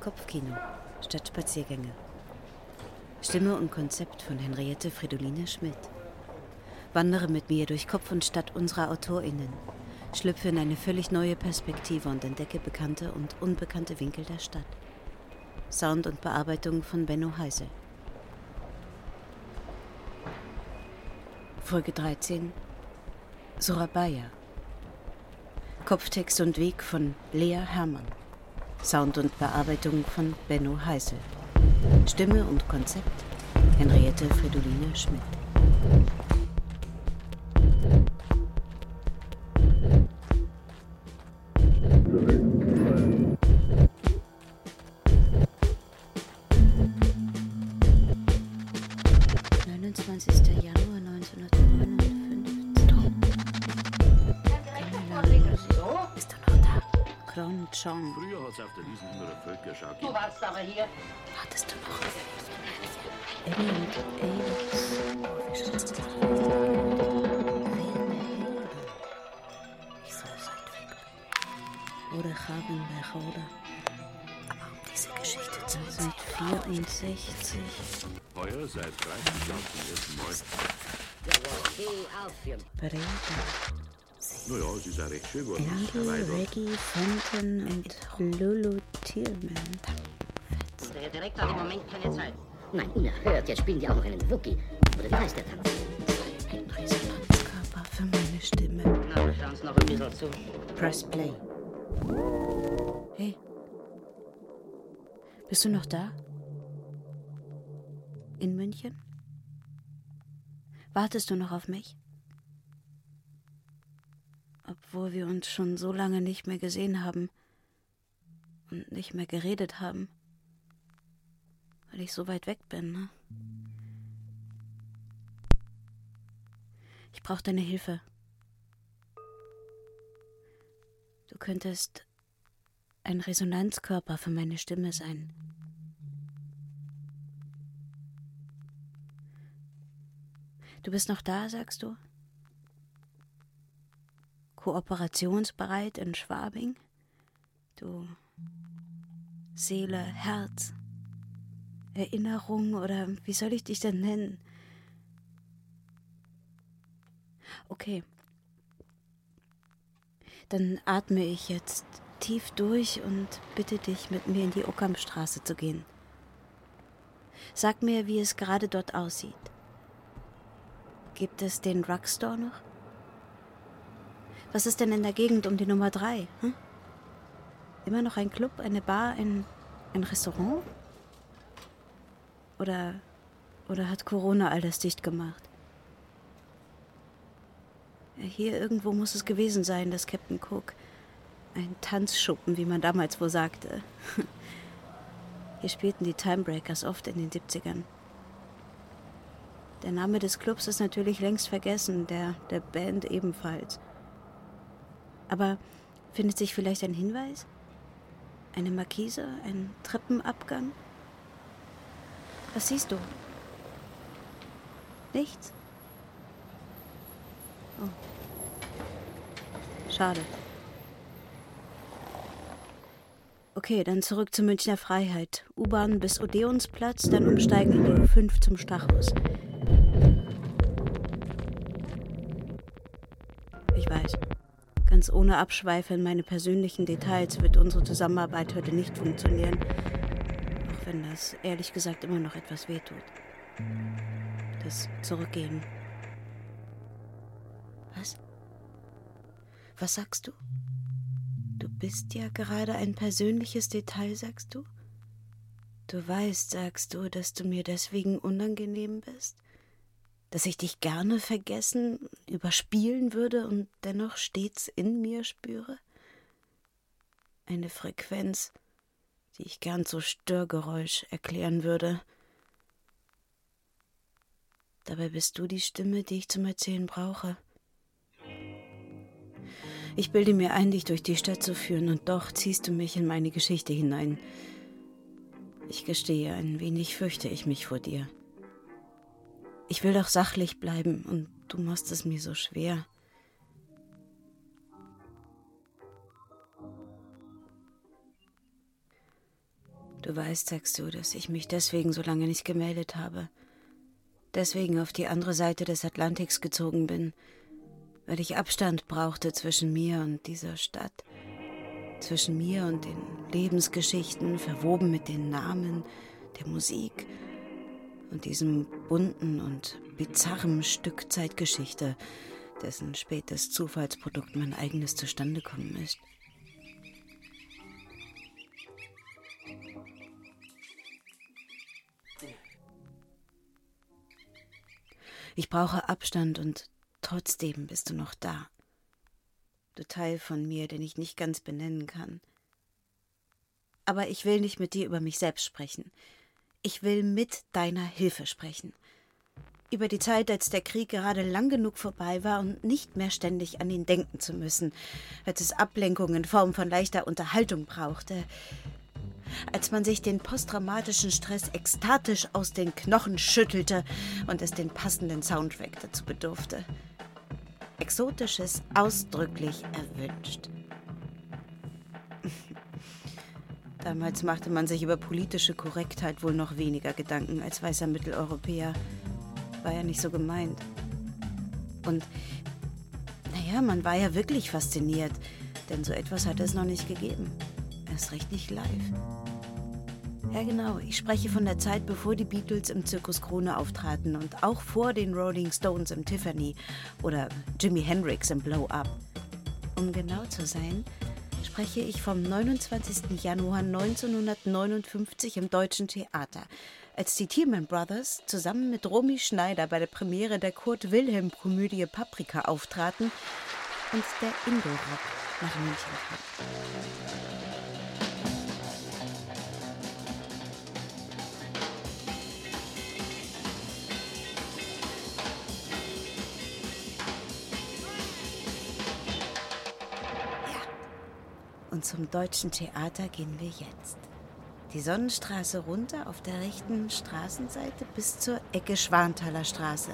Kopfkino statt Spaziergänge. Stimme und Konzept von Henriette Fridoline Schmidt. Wandere mit mir durch Kopf und Stadt unserer AutorInnen. Schlüpfe in eine völlig neue Perspektive und entdecke bekannte und unbekannte Winkel der Stadt. Sound und Bearbeitung von Benno Heisel. Folge 13 Surabaya Kopftext und Weg von Lea Hermann. Sound und Bearbeitung von Benno Heisel. Stimme und Konzept Henriette Fridoline Schmidt. Chong. Früher hat es auf der Wiesn immer eine Völkerschau gegeben. Du warst aber hier. Wartest du noch auf? Ich so weit weg bin. Oder haben bei Roda. Aber um diese Geschichte zu seit 64. Heuer seit 30 Jahren zum ersten Mal. Breda. Naja, es ist auch recht schön geworden. Andy, Reggie, Fenton und Lulu Tillman. Der Direktor hat im Moment keine Zeit. Nein, unerhört. Jetzt spielen die auch noch einen Wookie. Oder wie heißt der Tanz? Ein Resonanzkörper für meine Stimme. Na, wir schauen uns noch ein bisschen zu. Press Play. Hey. Bist du noch da? In München? Wartest du noch auf mich? Obwohl wir uns schon so lange nicht mehr gesehen haben und nicht mehr geredet haben. Weil ich so weit weg bin, ne? Ich brauche deine Hilfe. Du könntest ein Resonanzkörper für meine Stimme sein. Du bist noch da, sagst du? Kooperationsbereit in Schwabing? Du Seele, Herz, Erinnerung oder wie soll ich dich denn nennen? Okay. Dann atme ich jetzt tief durch und bitte dich, mit mir in die Ockhamstraße zu gehen. Sag mir, wie es gerade dort aussieht. Gibt es den Drugstore noch? Was ist denn in der Gegend um die Nummer drei? Hm? Immer noch ein Club, eine Bar, ein, ein Restaurant? Oder, oder hat Corona all das dicht gemacht? Hier irgendwo muss es gewesen sein, das Captain Cook. Ein Tanzschuppen, wie man damals wohl sagte. Hier spielten die Timebreakers oft in den 70ern. Der Name des Clubs ist natürlich längst vergessen, der der Band ebenfalls. Aber findet sich vielleicht ein Hinweis? Eine Markise? Ein Treppenabgang? Was siehst du? Nichts? Oh. Schade. Okay, dann zurück zur Münchner Freiheit. U-Bahn bis Odeonsplatz, dann umsteigen in die U5 zum Stachus. Ganz ohne Abschweife in meine persönlichen Details wird unsere Zusammenarbeit heute nicht funktionieren. Auch wenn das ehrlich gesagt immer noch etwas wehtut. Das Zurückgehen. Was? Was sagst du? Du bist ja gerade ein persönliches Detail, sagst du? Du weißt, sagst du, dass du mir deswegen unangenehm bist? Dass ich dich gerne vergessen, überspielen würde und dennoch stets in mir spüre? Eine Frequenz, die ich gern zu Störgeräusch erklären würde. Dabei bist du die Stimme, die ich zum Erzählen brauche. Ich bilde mir ein, dich durch die Stadt zu führen, und doch ziehst du mich in meine Geschichte hinein. Ich gestehe, ein wenig fürchte ich mich vor dir. Ich will doch sachlich bleiben und du machst es mir so schwer. Du weißt, sagst du, dass ich mich deswegen so lange nicht gemeldet habe. Deswegen auf die andere Seite des Atlantiks gezogen bin, weil ich Abstand brauchte zwischen mir und dieser Stadt, zwischen mir und den Lebensgeschichten, verwoben mit den Namen, der Musik und diesem bunten und bizarren Stück Zeitgeschichte, dessen spätes Zufallsprodukt mein eigenes Zustandekommen ist. Ich brauche Abstand und trotzdem bist du noch da. Du Teil von mir, den ich nicht ganz benennen kann. Aber ich will nicht mit dir über mich selbst sprechen. Ich will mit deiner Hilfe sprechen. Über die Zeit, als der Krieg gerade lang genug vorbei war und nicht mehr ständig an ihn denken zu müssen, als es Ablenkung in Form von leichter Unterhaltung brauchte, als man sich den posttraumatischen Stress ekstatisch aus den Knochen schüttelte und es den passenden Soundtrack dazu bedurfte. Exotisches ausdrücklich erwünscht. Damals machte man sich über politische Korrektheit wohl noch weniger Gedanken als weißer Mitteleuropäer. War ja nicht so gemeint. Und naja, man war ja wirklich fasziniert, denn so etwas hatte es noch nicht gegeben. Erst recht nicht live. Ja, genau. Ich spreche von der Zeit, bevor die Beatles im Zirkus Krone auftraten und auch vor den Rolling Stones im Tiffany oder Jimi Hendrix im Blow Up. Um genau zu sein, spreche ich vom 29. Januar 1959 im Deutschen Theater, als die Tiemann Brothers zusammen mit Romy Schneider bei der Premiere der Kurt-Wilhelm-Komödie Paprika auftraten und der Indo-Rock nach München kam. Und zum Deutschen Theater gehen wir jetzt. Die Sonnenstraße runter auf der rechten Straßenseite bis zur Ecke Schwanthaler Straße.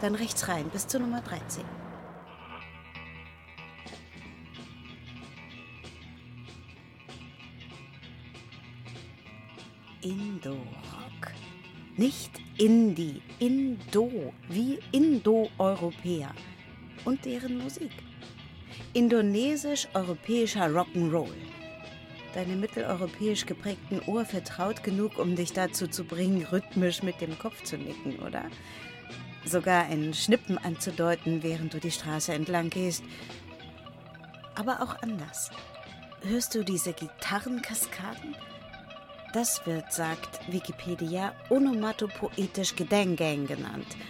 Dann rechts rein bis zur Nummer 13. Indo-Rock. Nicht Indie, Indo, wie Indo-Europäer. Und deren Musik indonesisch-europäischer Rock'n'Roll. Deine mitteleuropäisch geprägten Ohr vertraut genug, um dich dazu zu bringen, rhythmisch mit dem Kopf zu nicken, oder? Sogar einen Schnippen anzudeuten, während du die Straße entlang gehst. Aber auch anders. Hörst du diese Gitarrenkaskaden? Das wird, sagt Wikipedia, onomatopoetisch Gedengang genannt –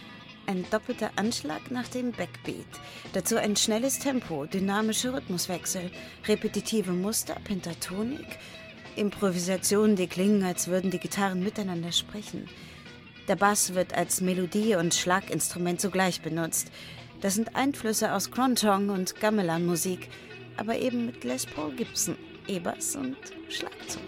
ein doppelter Anschlag nach dem Backbeat. Dazu ein schnelles Tempo, dynamische Rhythmuswechsel, repetitive Muster, Pentatonik, Improvisationen, die klingen, als würden die Gitarren miteinander sprechen. Der Bass wird als Melodie und Schlaginstrument zugleich benutzt. Das sind Einflüsse aus Crontong und Gamelan-Musik, aber eben mit Les Paul Gibson, E-Bass und Schlagzeug.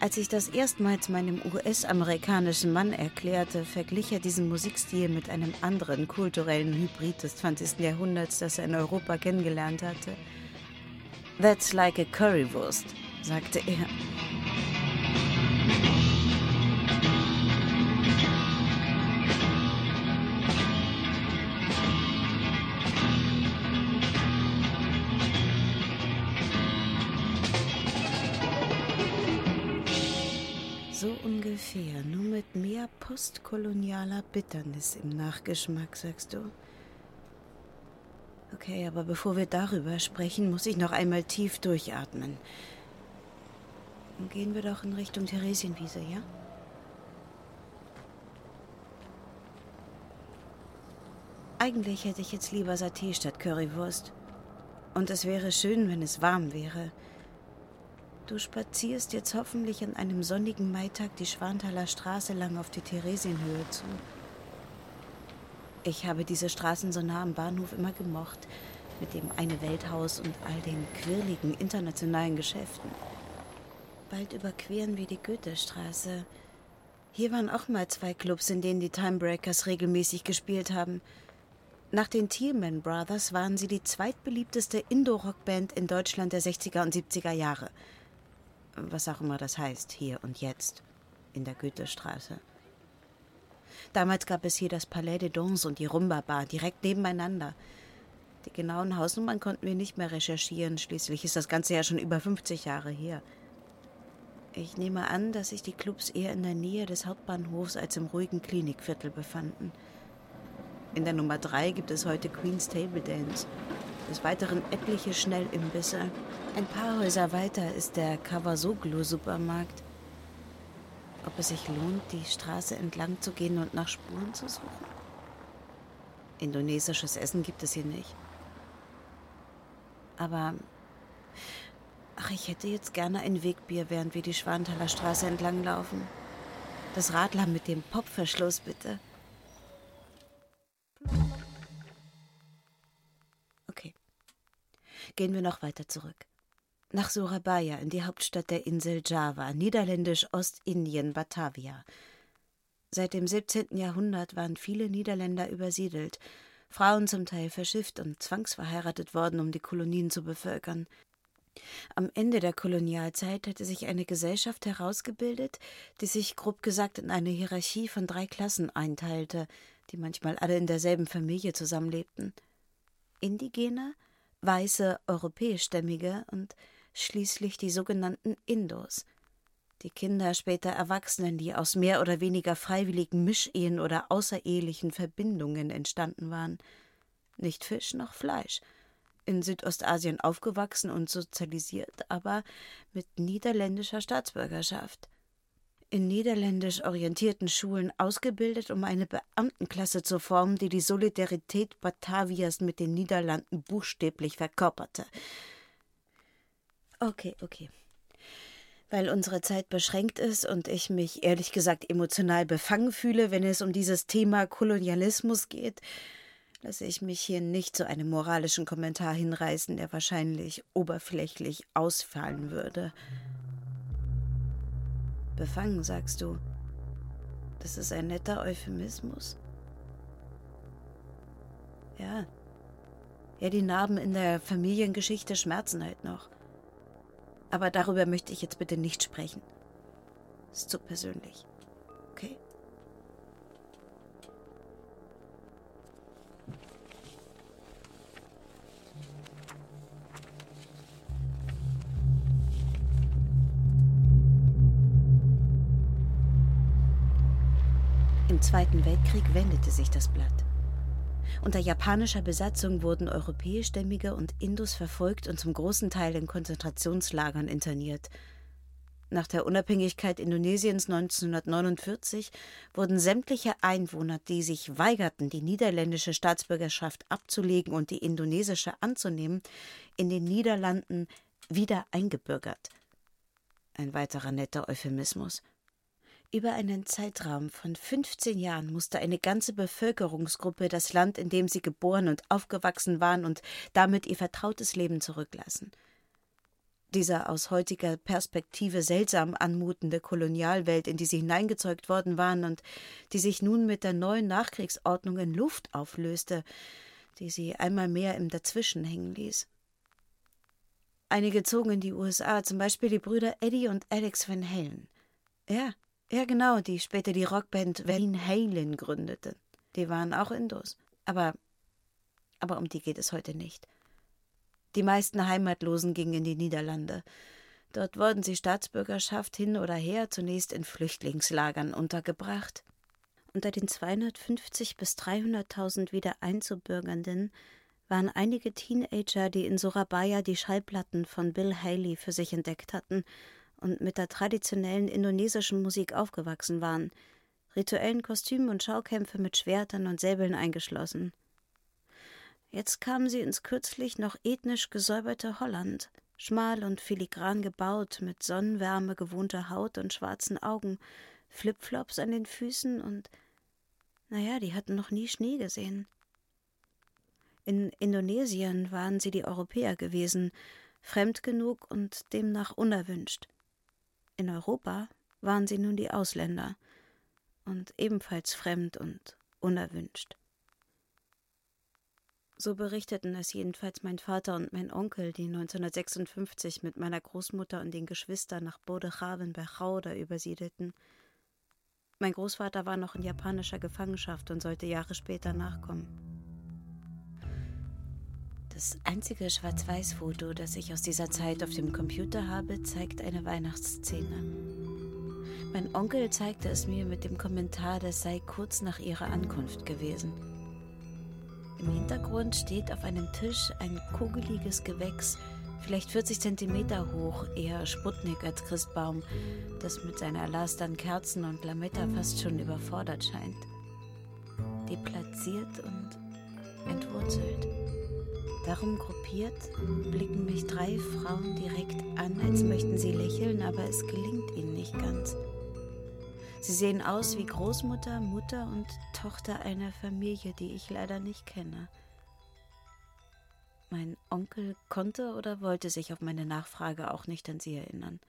Als ich das erstmals meinem US-amerikanischen Mann erklärte, verglich er diesen Musikstil mit einem anderen kulturellen Hybrid des 20. Jahrhunderts, das er in Europa kennengelernt hatte. That's like a Currywurst, sagte er. Postkolonialer Bitternis im Nachgeschmack, sagst du? Okay, aber bevor wir darüber sprechen, muss ich noch einmal tief durchatmen. Dann gehen wir doch in Richtung Theresienwiese, ja? Eigentlich hätte ich jetzt lieber Saté statt Currywurst. Und es wäre schön, wenn es warm wäre. Du spazierst jetzt hoffentlich an einem sonnigen Maitag die Schwanthaler Straße lang auf die Theresienhöhe zu. Ich habe diese Straßen so nah am Bahnhof immer gemocht, mit dem eine Welthaus und all den quirligen internationalen Geschäften. Bald überqueren wir die Goethestraße. Hier waren auch mal zwei Clubs, in denen die Timebreakers regelmäßig gespielt haben. Nach den Thielman Brothers waren sie die zweitbeliebteste Indo-Rock-Band in Deutschland der 60er und 70er Jahre – was auch immer das heißt, hier und jetzt, in der Goethestraße. Damals gab es hier das Palais de Dons und die Rumba Bar direkt nebeneinander. Die genauen Hausnummern konnten wir nicht mehr recherchieren, schließlich ist das Ganze ja schon über 50 Jahre her. Ich nehme an, dass sich die Clubs eher in der Nähe des Hauptbahnhofs als im ruhigen Klinikviertel befanden. In der Nummer 3 gibt es heute Queen's Table Dance, des Weiteren etliche Schnellimbisse. Ein paar Häuser weiter ist der Kawasoglu-Supermarkt. Ob es sich lohnt, die Straße entlang zu gehen und nach Spuren zu suchen? Indonesisches Essen gibt es hier nicht. Aber ach, ich hätte jetzt gerne ein Wegbier, während wir die Schwanthaler Straße entlang laufen. Das Radler mit dem Popverschluss, bitte. Gehen wir noch weiter zurück. Nach Surabaya in die Hauptstadt der Insel Java, niederländisch Ostindien, Batavia. Seit dem 17. Jahrhundert waren viele Niederländer übersiedelt, Frauen zum Teil verschifft und zwangsverheiratet worden, um die Kolonien zu bevölkern. Am Ende der Kolonialzeit hatte sich eine Gesellschaft herausgebildet, die sich grob gesagt in eine Hierarchie von drei Klassen einteilte, die manchmal alle in derselben Familie zusammenlebten. Indigene, weiße europäischstämmige und schließlich die sogenannten Indos. Die Kinder später Erwachsenen, die aus mehr oder weniger freiwilligen Mischehen oder außerehelichen Verbindungen entstanden waren. Nicht Fisch noch Fleisch. In Südostasien aufgewachsen und sozialisiert, aber mit niederländischer Staatsbürgerschaft in niederländisch orientierten Schulen ausgebildet, um eine Beamtenklasse zu formen, die die Solidarität Batavias mit den Niederlanden buchstäblich verkörperte. Okay, okay. Weil unsere Zeit beschränkt ist und ich mich ehrlich gesagt emotional befangen fühle, wenn es um dieses Thema Kolonialismus geht, lasse ich mich hier nicht zu einem moralischen Kommentar hinreißen, der wahrscheinlich oberflächlich ausfallen würde. Befangen, sagst du. Das ist ein netter Euphemismus. Ja. Ja, die Narben in der Familiengeschichte schmerzen halt noch. Aber darüber möchte ich jetzt bitte nicht sprechen. Ist zu persönlich. Zweiten Weltkrieg wendete sich das Blatt. Unter japanischer Besatzung wurden europäischstämmige und Indus verfolgt und zum großen Teil in Konzentrationslagern interniert. Nach der Unabhängigkeit Indonesiens 1949 wurden sämtliche Einwohner, die sich weigerten, die niederländische Staatsbürgerschaft abzulegen und die indonesische anzunehmen, in den Niederlanden wieder eingebürgert. Ein weiterer netter Euphemismus. Über einen Zeitraum von 15 Jahren musste eine ganze Bevölkerungsgruppe das Land, in dem sie geboren und aufgewachsen waren und damit ihr vertrautes Leben zurücklassen. Diese aus heutiger Perspektive seltsam anmutende Kolonialwelt, in die sie hineingezeugt worden waren und die sich nun mit der neuen Nachkriegsordnung in Luft auflöste, die sie einmal mehr im Dazwischen hängen ließ. Einige zogen in die USA, zum Beispiel die Brüder Eddie und Alex Van Halen. Ja, ja, genau, die später die Rockband Van Halen gründeten. Die waren auch Indos. Aber, aber um die geht es heute nicht. Die meisten Heimatlosen gingen in die Niederlande. Dort wurden sie Staatsbürgerschaft hin oder her zunächst in Flüchtlingslagern untergebracht. Unter den 250 bis 300.000 wieder Einzubürgernden waren einige Teenager, die in Surabaya die Schallplatten von Bill Haley für sich entdeckt hatten und mit der traditionellen indonesischen Musik aufgewachsen waren, rituellen Kostümen und Schaukämpfe mit Schwertern und Säbeln eingeschlossen. Jetzt kamen sie ins kürzlich noch ethnisch gesäuberte Holland, Schmal und filigran gebaut, mit Sonnenwärme gewohnter Haut und schwarzen Augen, Flipflops an den Füßen und, naja, die hatten noch nie Schnee gesehen. In Indonesien waren sie die Europäer gewesen, fremd genug und demnach unerwünscht. In Europa waren sie nun die Ausländer und ebenfalls fremd und unerwünscht. So berichteten es jedenfalls mein Vater und mein Onkel, die 1956 mit meiner Großmutter und den Geschwistern nach Bodechaven bei Chauda übersiedelten. Mein Großvater war noch in japanischer Gefangenschaft und sollte Jahre später nachkommen. Das einzige Schwarz-Weiß-Foto, das ich aus dieser Zeit auf dem Computer habe, zeigt eine Weihnachtsszene. Mein Onkel zeigte es mir mit dem Kommentar, das sei kurz nach ihrer Ankunft gewesen. Im Hintergrund steht auf einem Tisch ein kugeliges Gewächs, vielleicht 40 Zentimeter hoch, eher Sputnik als Christbaum, das mit seiner Last an Kerzen und Lametta fast schon überfordert scheint. Deplatziert und entwurzelt. Darum gruppiert blicken mich drei Frauen direkt an, als möchten sie lächeln, aber es gelingt ihnen nicht ganz. Sie sehen aus wie Großmutter, Mutter und Tochter einer Familie, die ich leider nicht kenne. Mein Onkel konnte oder wollte sich auf meine Nachfrage auch nicht an sie erinnern.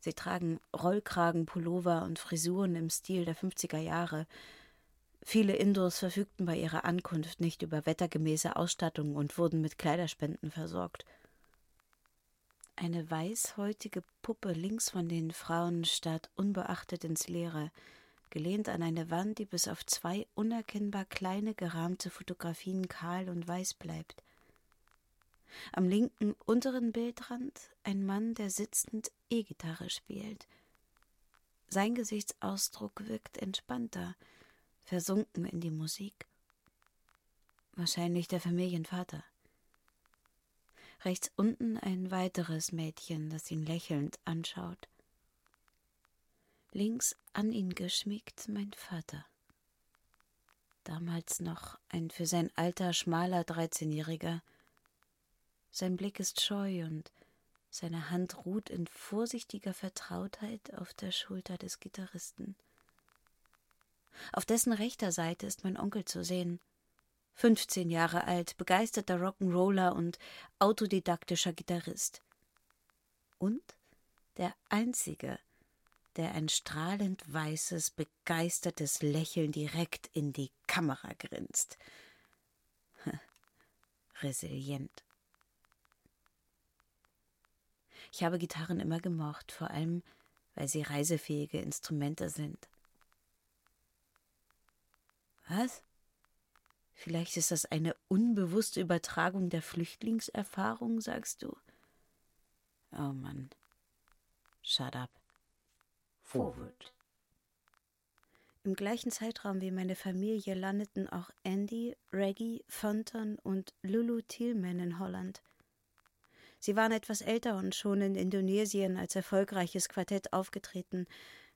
Sie tragen Rollkragenpullover und Frisuren im Stil der 50er Jahre. Viele Indos verfügten bei ihrer Ankunft nicht über wettergemäße Ausstattung und wurden mit Kleiderspenden versorgt. Eine weißhäutige Puppe links von den Frauen starrt unbeachtet ins Leere, gelehnt an eine Wand, die bis auf zwei unerkennbar kleine gerahmte Fotografien kahl und weiß bleibt. Am linken unteren Bildrand ein Mann, der sitzend E-Gitarre spielt. Sein Gesichtsausdruck wirkt entspannter, versunken in die Musik. Wahrscheinlich der Familienvater. Rechts unten ein weiteres Mädchen, das ihn lächelnd anschaut. Links an ihn geschmiegt mein Vater. Damals noch ein für sein Alter schmaler Dreizehnjähriger. Sein Blick ist scheu und seine Hand ruht in vorsichtiger Vertrautheit auf der Schulter des Gitarristen. Auf dessen rechter Seite ist mein Onkel zu sehen, 15 Jahre alt, begeisterter Rock'n'Roller und autodidaktischer Gitarrist. Und der Einzige, der ein strahlend weißes, begeistertes Lächeln direkt in die Kamera grinst. Resilient. Ich habe Gitarren immer gemocht, vor allem weil sie reisefähige Instrumente sind. Was? Vielleicht ist das eine unbewusste Übertragung der Flüchtlingserfahrung, sagst du? Oh Mann. Shut up. Forward. Im gleichen Zeitraum wie meine Familie landeten auch Andy, Reggie, Fonton und Lulu Thielman in Holland. Sie waren etwas älter und schon in Indonesien als erfolgreiches Quartett aufgetreten,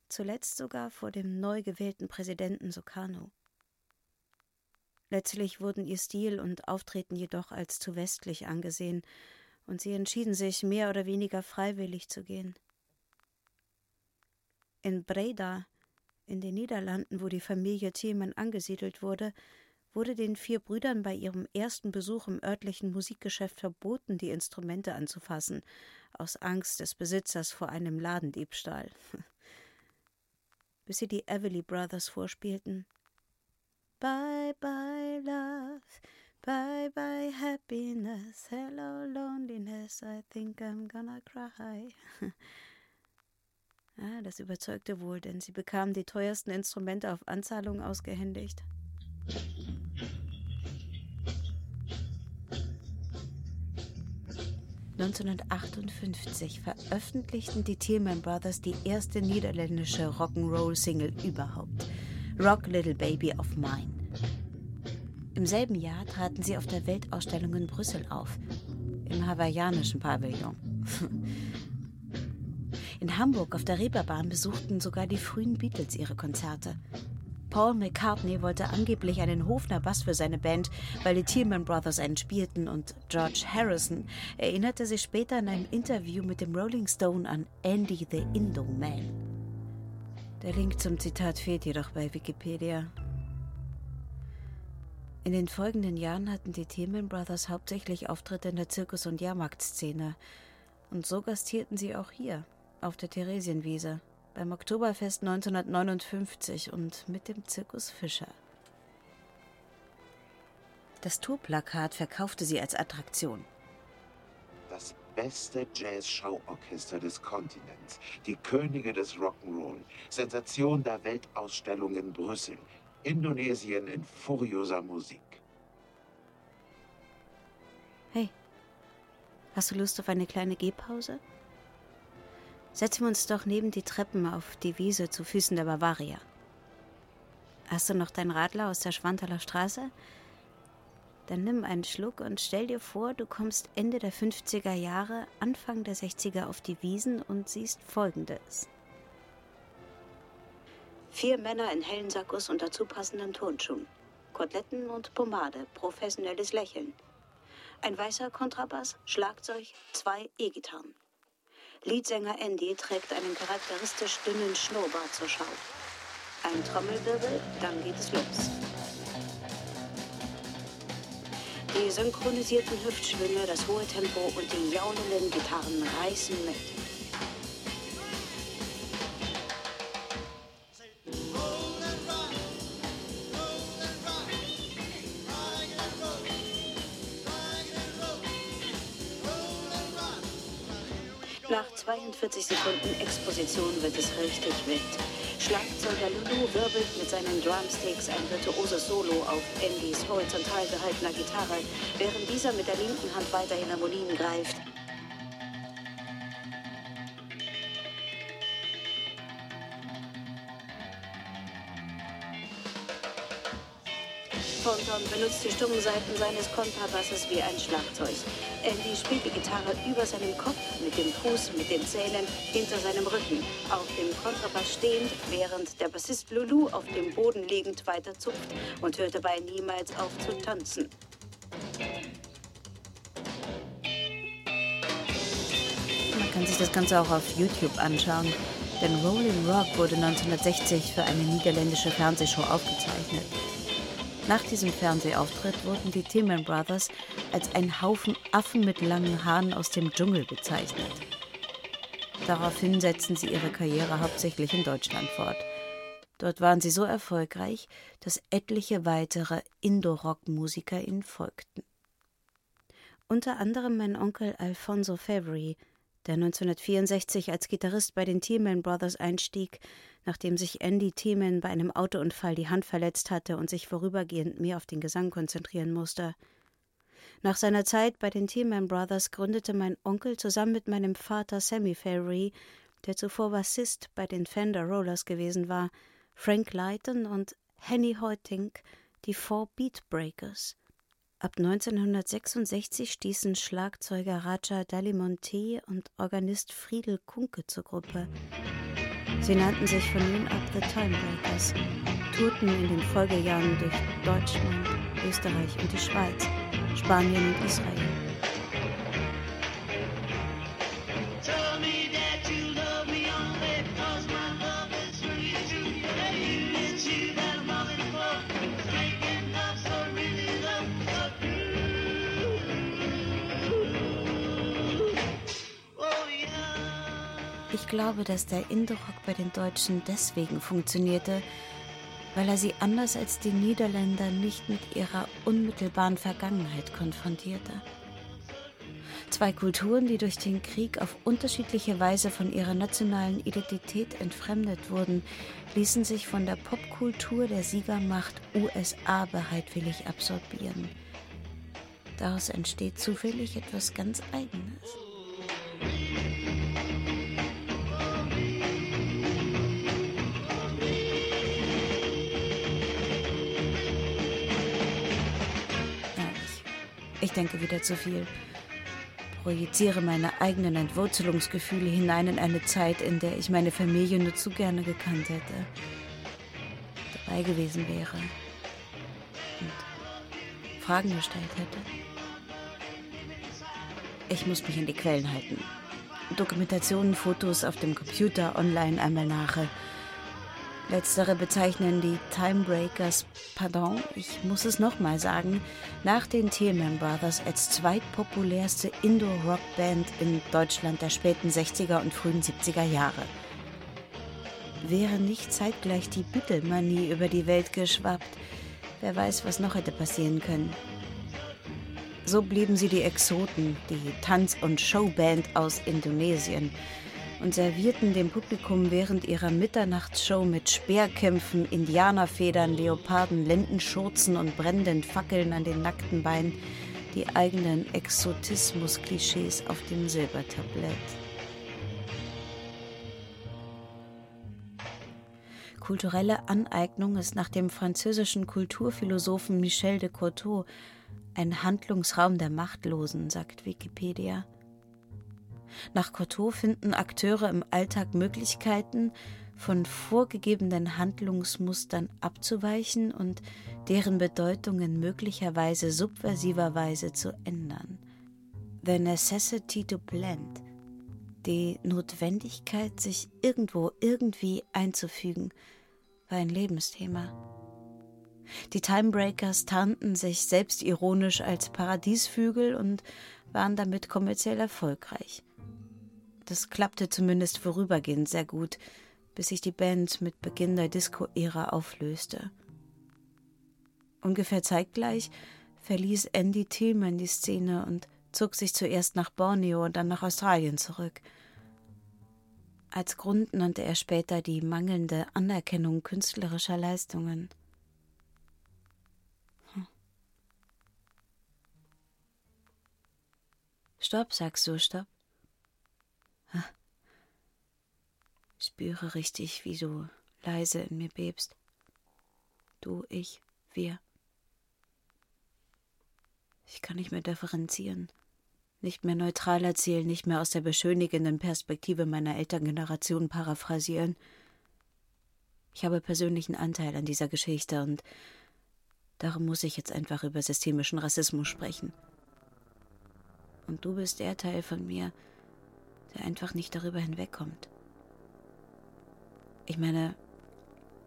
zuletzt sogar vor dem neu gewählten Präsidenten Sukarno. Letztlich wurden ihr Stil und Auftreten jedoch als zu westlich angesehen, und sie entschieden sich, mehr oder weniger freiwillig zu gehen. In Breda, in den Niederlanden, wo die Familie Thielmann angesiedelt wurde, wurde den vier Brüdern bei ihrem ersten Besuch im örtlichen Musikgeschäft verboten, die Instrumente anzufassen, aus Angst des Besitzers vor einem Ladendiebstahl. Bis sie die Everly Brothers vorspielten, Bye bye love, bye bye happiness, hello loneliness, I think I'm gonna cry. ah, das überzeugte wohl, denn sie bekamen die teuersten Instrumente auf Anzahlung ausgehändigt. (1958) veröffentlichten die Tillman Brothers die erste niederländische Rock'n'Roll-Single überhaupt – Rock Little Baby of Mine. Im selben Jahr traten sie auf der Weltausstellung in Brüssel auf, im hawaiianischen Pavillon. In Hamburg auf der Reeperbahn besuchten sogar die frühen Beatles ihre Konzerte. Paul McCartney wollte angeblich einen Hofner Bass für seine Band, weil die Tillman Brothers einen spielten und George Harrison erinnerte sich später in einem Interview mit dem Rolling Stone an Andy the Indo Man. Der Link zum Zitat fehlt jedoch bei Wikipedia. In den folgenden Jahren hatten die Tillman Brothers hauptsächlich Auftritte in der Zirkus- und Jahrmarktszene. Und so gastierten sie auch hier, auf der Theresienwiese beim Oktoberfest 1959 und mit dem Zirkus Fischer. Das Tourplakat verkaufte sie als Attraktion. Das beste Jazz-Schauorchester des Kontinents, die Könige des Rock'n'Roll, Sensation der Weltausstellung in Brüssel, Indonesien in furioser Musik. Hey, hast du Lust auf eine kleine Gehpause? Setzen wir uns doch neben die Treppen auf die Wiese zu Füßen der Bavaria. Hast du noch dein Radler aus der Schwanthaler Straße? Dann nimm einen Schluck und stell dir vor, du kommst Ende der 50er Jahre, Anfang der 60er auf die Wiesen und siehst Folgendes. Vier Männer in hellen Sakkos und dazu passenden Turnschuhen. Koteletten und Pomade, professionelles Lächeln. Ein weißer Kontrabass, Schlagzeug, zwei E-Gitarren. Leadsänger Andy trägt einen charakteristisch dünnen Schnurrbart zur Schau. Ein Trommelwirbel, dann geht es los. Die synchronisierten Hüftschwünge, das hohe Tempo und die jaulenden Gitarren reißen mit. Nach 42 Sekunden Exposition wird es richtig wild. Schlagzeuger Lulu wirbelt mit seinen Drumsticks ein virtuoses Solo auf Andys horizontal gehaltener Gitarre, während dieser mit der linken Hand weiterhin Harmonien greift. Benutzt die stummen Seiten seines Kontrabasses wie ein Schlagzeug. Andy spielt die Gitarre über seinem Kopf, mit dem Fuß, mit den Zähnen, hinter seinem Rücken, auf dem Kontrabass stehend, während der Bassist Lulu auf dem Boden liegend weiter zupft und hört dabei niemals auf zu tanzen. Man kann sich das Ganze auch auf YouTube anschauen, denn Rolling Rock wurde 1960 für eine niederländische Fernsehshow aufgezeichnet. Nach diesem Fernsehauftritt wurden die Tillman Brothers als ein Haufen Affen mit langen Haaren aus dem Dschungel bezeichnet. Daraufhin setzten sie ihre Karriere hauptsächlich in Deutschland fort. Dort waren sie so erfolgreich, dass etliche weitere Indo-Rock-Musiker ihnen folgten. Unter anderem mein Onkel Alfonso Favory, der 1964 als Gitarrist bei den Tillman Brothers einstieg, nachdem sich Andy Tillman bei einem Autounfall die Hand verletzt hatte und sich vorübergehend mehr auf den Gesang konzentrieren musste. Nach seiner Zeit bei den Tillman Brothers gründete mein Onkel zusammen mit meinem Vater Sammy Ferry, der zuvor Bassist bei den Fender Rollers gewesen war, Frank Leighton und Henny Hoytink die Four Beat Breakers. Ab 1966 stießen Schlagzeuger Raja Dalimonte und Organist Friedel Kunke zur Gruppe. Sie nannten sich von nun ab The Timebreakers, tourten in den Folgejahren durch Deutschland, Österreich und die Schweiz, Spanien und Israel. Glaube, dass der Indorock bei den Deutschen deswegen funktionierte, weil er sie anders als die Niederländer nicht mit ihrer unmittelbaren Vergangenheit konfrontierte. Zwei Kulturen, die durch den Krieg auf unterschiedliche Weise von ihrer nationalen Identität entfremdet wurden, ließen sich von der Popkultur der Siegermacht USA bereitwillig absorbieren. Daraus entsteht zufällig etwas ganz Eigenes. Ich denke wieder zu viel. Projiziere meine eigenen Entwurzelungsgefühle hinein in eine Zeit, in der ich meine Familie nur zu gerne gekannt hätte. dabei gewesen wäre und Fragen gestellt hätte. Ich muss mich an die Quellen halten. Dokumentationen, Fotos auf dem Computer, online einmal nachher. Letztere bezeichnen die Timebreakers, pardon, ich muss es nochmal sagen, nach den Tillman Brothers als zweitpopulärste Indoor-Rock-Band in Deutschland der späten 60er und frühen 70er Jahre. Wäre nicht zeitgleich die Beatle-Manie über die Welt geschwappt, wer weiß, was noch hätte passieren können. So blieben sie die Exoten, die Tanz- und Showband aus Indonesien – und servierten dem Publikum während ihrer Mitternachtsshow mit Speerkämpfen, Indianerfedern, Leoparden, Lendenschurzen und brennenden Fackeln an den nackten Beinen die eigenen Exotismus-Klischees auf dem Silbertablett. Kulturelle Aneignung ist nach dem französischen Kulturphilosophen Michel de Courteau ein Handlungsraum der Machtlosen, sagt Wikipedia. Nach Coteau finden Akteure im Alltag Möglichkeiten, von vorgegebenen Handlungsmustern abzuweichen und deren Bedeutungen möglicherweise subversiverweise zu ändern. The necessity to blend. Die Notwendigkeit, sich irgendwo irgendwie einzufügen, war ein Lebensthema. Die Timebreakers tarnten sich selbstironisch als Paradiesvögel und waren damit kommerziell erfolgreich. Das klappte zumindest vorübergehend sehr gut, bis sich die Band mit Beginn der Disco-Ära auflöste. Ungefähr zeitgleich verließ Andy Tillman die Szene und zog sich zuerst nach Borneo und dann nach Australien zurück. Als Grund nannte er später die mangelnde Anerkennung künstlerischer Leistungen. Hm. Stopp, sagst du, stopp. Spüre richtig, wie du leise in mir bebst. Du, ich, wir. Ich kann nicht mehr differenzieren, nicht mehr neutral erzählen, nicht mehr aus der beschönigenden Perspektive meiner Elterngeneration paraphrasieren. Ich habe persönlichen Anteil an dieser Geschichte und darum muss ich jetzt einfach über systemischen Rassismus sprechen. Und du bist der Teil von mir, der einfach nicht darüber hinwegkommt. Ich meine,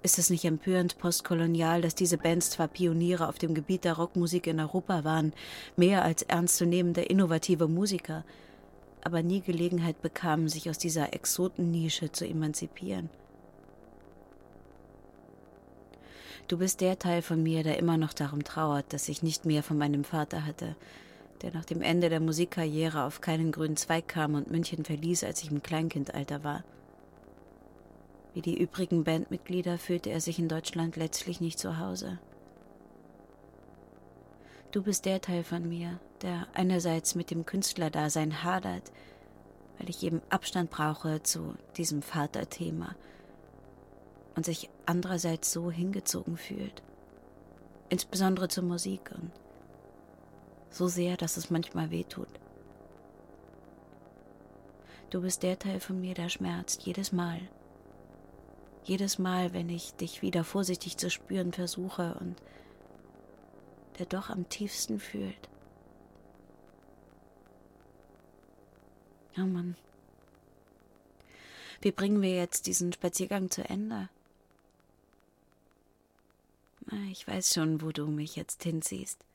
ist es nicht empörend postkolonial, dass diese Bands zwar Pioniere auf dem Gebiet der Rockmusik in Europa waren, mehr als ernstzunehmende innovative Musiker, aber nie Gelegenheit bekamen, sich aus dieser Exotennische zu emanzipieren? Du bist der Teil von mir, der immer noch darum trauert, dass ich nicht mehr von meinem Vater hatte, der nach dem Ende der Musikkarriere auf keinen grünen Zweig kam und München verließ, als ich im Kleinkindalter war. Wie die übrigen Bandmitglieder fühlte er sich in Deutschland letztlich nicht zu Hause. Du bist der Teil von mir, der einerseits mit dem Künstlerdasein hadert, weil ich eben Abstand brauche zu diesem Vaterthema und sich andererseits so hingezogen fühlt, insbesondere zur Musik und so sehr, dass es manchmal wehtut. Du bist der Teil von mir, der schmerzt jedes Mal. Jedes Mal, wenn ich dich wieder vorsichtig zu spüren versuche und der doch am tiefsten fühlt. Oh Mann. Wie bringen wir jetzt diesen Spaziergang zu Ende? Ich weiß schon, wo du mich jetzt hinziehst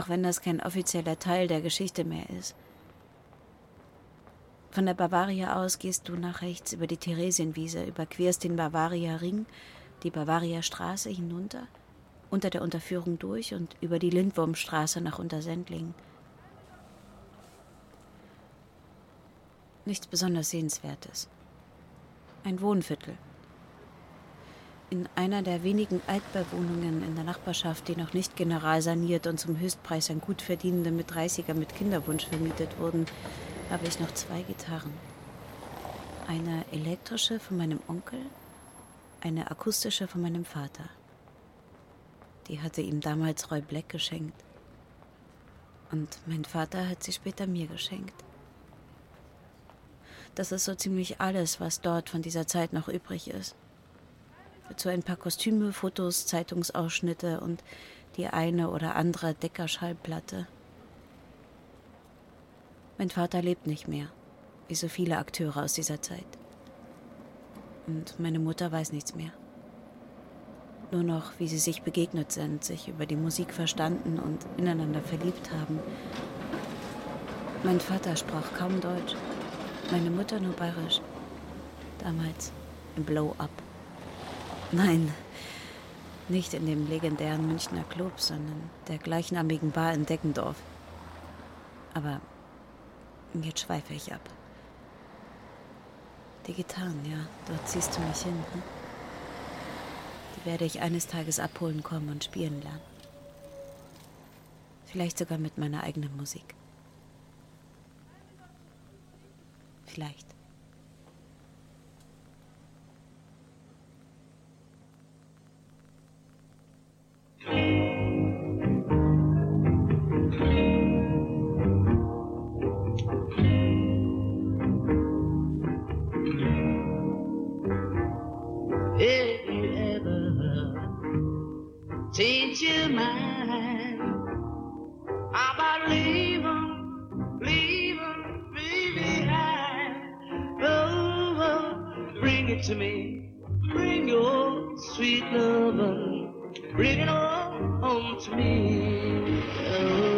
auch wenn das kein offizieller Teil der Geschichte mehr ist. Von der Bavaria aus gehst du nach rechts über die Theresienwiese, überquerst den Bavaria Ring, die Bavaria Straße hinunter, unter der Unterführung durch und über die Lindwurmstraße nach Untersendling. Nichts besonders Sehenswertes. Ein Wohnviertel, in einer der wenigen Altbauwohnungen in der Nachbarschaft, die noch nicht generalsaniert und zum Höchstpreis an Gutverdienende mit 30er mit Kinderwunsch vermietet wurden, habe ich noch zwei Gitarren. Eine elektrische von meinem Onkel, eine akustische von meinem Vater. Die hatte ihm damals Roy Black geschenkt. Und mein Vater hat sie später mir geschenkt. Das ist so ziemlich alles, was dort von dieser Zeit noch übrig ist. Dazu ein paar Kostüme, Fotos, Zeitungsausschnitte und die eine oder andere Deckerschallplatte. Mein Vater lebt nicht mehr, wie so viele Akteure aus dieser Zeit. Und meine Mutter weiß nichts mehr. Nur noch, wie sie sich begegnet sind, sich über die Musik verstanden und ineinander verliebt haben. Mein Vater sprach kaum Deutsch, meine Mutter nur bayerisch. Damals im Blow-Up. Nein, nicht in dem legendären Münchner Club, sondern der gleichnamigen Bar in Deckendorf. Aber jetzt schweife ich ab. Die Gitarren, ja, dort ziehst du mich hin. Hm? Die werde ich eines Tages abholen kommen und spielen lernen. Vielleicht sogar mit meiner eigenen Musik. Vielleicht. your mind about leaving, leaving me behind. Oh, oh, bring it to me, bring your sweet lover, bring it all home to me. Oh.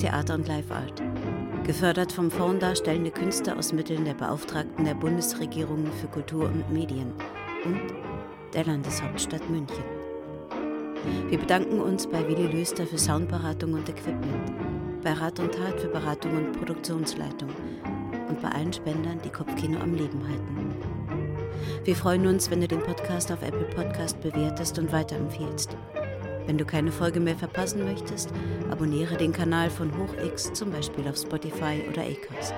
Theater und Live Art. Gefördert vom Fonds Darstellende Künste aus Mitteln der Beauftragten der Bundesregierung für Kultur und Medien und der Landeshauptstadt München. Wir bedanken uns bei Willi Löster für Soundberatung und Equipment, bei Rat und Tat für Beratung und Produktionsleitung und bei allen Spendern, die Kopfkino am Leben halten. Wir freuen uns, wenn du den Podcast auf Apple Podcast bewertest und weiterempfehlst. Wenn du keine Folge mehr verpassen möchtest, abonniere den Kanal von HochX zum Beispiel auf Spotify oder Acast.